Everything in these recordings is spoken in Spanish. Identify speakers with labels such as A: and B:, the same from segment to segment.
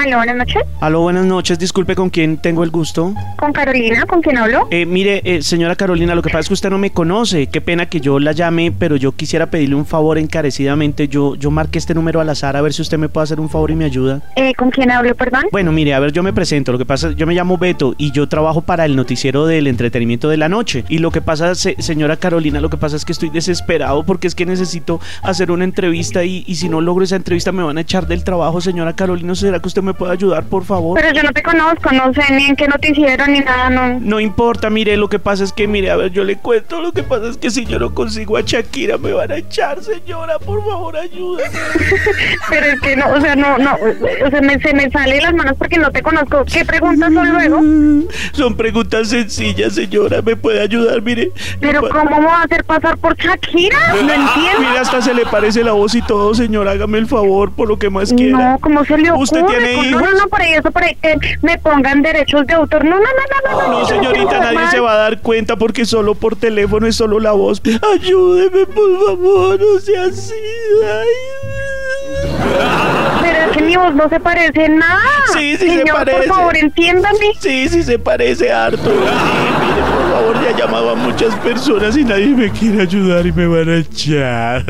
A: Aló, buenas noches.
B: Aló, buenas noches. Disculpe, ¿con quién tengo el gusto?
A: Con Carolina, ¿con quién hablo?
B: Eh, mire, eh, señora Carolina, lo que pasa es que usted no me conoce. Qué pena que yo la llame, pero yo quisiera pedirle un favor encarecidamente. Yo, yo marqué este número al azar a ver si usted me puede hacer un favor y me ayuda.
A: Eh, ¿Con quién hablo, perdón?
B: Bueno, mire, a ver, yo me presento. Lo que pasa, yo me llamo Beto y yo trabajo para el noticiero del entretenimiento de la noche. Y lo que pasa, se- señora Carolina, lo que pasa es que estoy desesperado porque es que necesito hacer una entrevista y, y si no logro esa entrevista me van a echar del trabajo, señora Carolina. ¿Será que usted me puede ayudar, por favor?
A: Pero yo no te conozco, no sé ni en qué noticiero ni nada, no.
B: No importa, mire, lo que pasa es que, mire, a ver, yo le cuento, lo que pasa es que si yo no consigo a Shakira me van a echar, señora, por favor, ayúdame.
A: Pero es que no, o sea, no, no, o sea, me, se me sale de las manos porque no te conozco. ¿Qué preguntas son luego?
B: Son preguntas sencillas, señora, me puede ayudar, mire.
A: Pero ¿cómo me va a hacer pasar por Shakira? No entiendo.
B: Mire, hasta se le parece la voz y todo, señora, hágame el favor, por lo que más quiera.
A: No, ¿cómo se le ocurre?
B: ¿Usted tiene
A: no, no, no, por ahí, eso, por ahí, que me pongan derechos de autor. No, no, no, no, no.
B: No, señorita, nadie se va a dar cuenta porque solo por teléfono es solo la voz. Ayúdeme, por favor, no sea así.
A: Pero es que mi voz no se parece en nada.
B: Sí, sí se parece.
A: por favor, entiéndame.
B: Sí, sí se parece harto. Sí, mire, por favor, ya he llamado a muchas personas y nadie me quiere ayudar y me van a echar.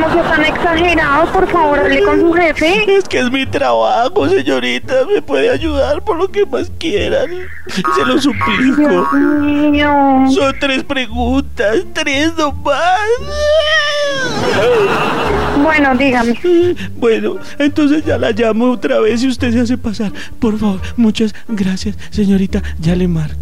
A: No sea tan exagerado, por favor, hable con su jefe.
B: Es que es mi trabajo, señorita. Me puede ayudar por lo que más quieran. Se lo suplico.
A: Dios mío.
B: Son tres preguntas, tres nomás.
A: Bueno, dígame.
B: Bueno, entonces ya la llamo otra vez y usted se hace pasar. Por favor, muchas gracias, señorita. Ya le marco.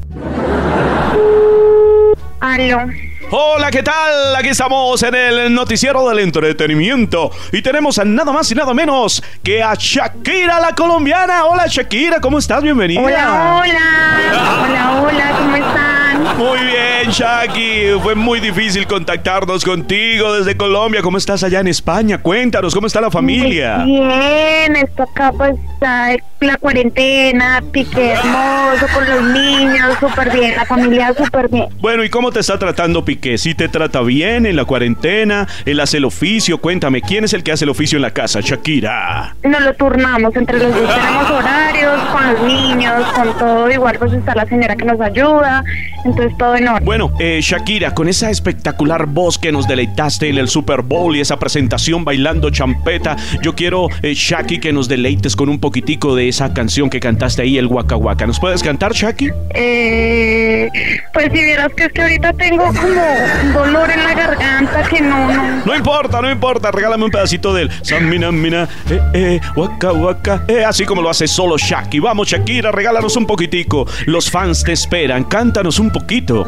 A: Aló.
C: Hola, ¿qué tal? Aquí estamos en el noticiero del entretenimiento y tenemos a nada más y nada menos que a Shakira la colombiana. Hola Shakira, ¿cómo estás? Bienvenida.
A: Hola, hola hola, ¿cómo están?
C: Muy bien, Shaki. Fue muy difícil contactarnos contigo desde Colombia. ¿Cómo estás allá en España? Cuéntanos, ¿cómo está la familia?
A: Muy bien, esto acá pues está la cuarentena, pique hermoso con los niños, súper bien, la familia súper bien.
C: Bueno, ¿y cómo te está tratando Piqué? ¿Sí te trata bien en la cuarentena? ¿Él hace el oficio? Cuéntame, ¿quién es el que hace el oficio en la casa? Shakira.
A: Nos lo turnamos entre los dos, tenemos horarios los niños, con todo, igual pues está la señora que nos ayuda, entonces todo en orden.
C: Bueno, eh, Shakira, con esa espectacular voz que nos deleitaste en el Super Bowl y esa presentación bailando champeta, yo quiero, eh, Shaki, que nos deleites con un poquitico de esa canción que cantaste ahí, el Waka Waka. ¿Nos puedes cantar, Shaki?
A: Eh, pues si vieras que es que ahorita tengo como dolor en la garganta que no, no.
C: No importa, no importa, regálame un pedacito del Samina Mina, eh, eh, Waka Waka, eh, así como lo hace solo Shaki. Vamos, Shakira, regálanos un poquitico. Los fans te esperan, cántanos un poquito.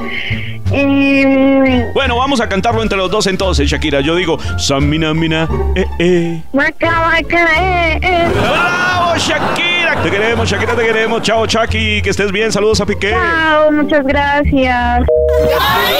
C: Bueno, vamos a cantarlo entre los dos entonces, Shakira. Yo digo, Samina Mina, eh, eh.
A: Waka, waka, eh, eh.
C: ¡Bravo, Shakira! Te queremos, Shakira, te queremos. Chao, Chucky. Que estés bien. Saludos a Piqué.
A: Chao, muchas gracias.
D: ¡Ay,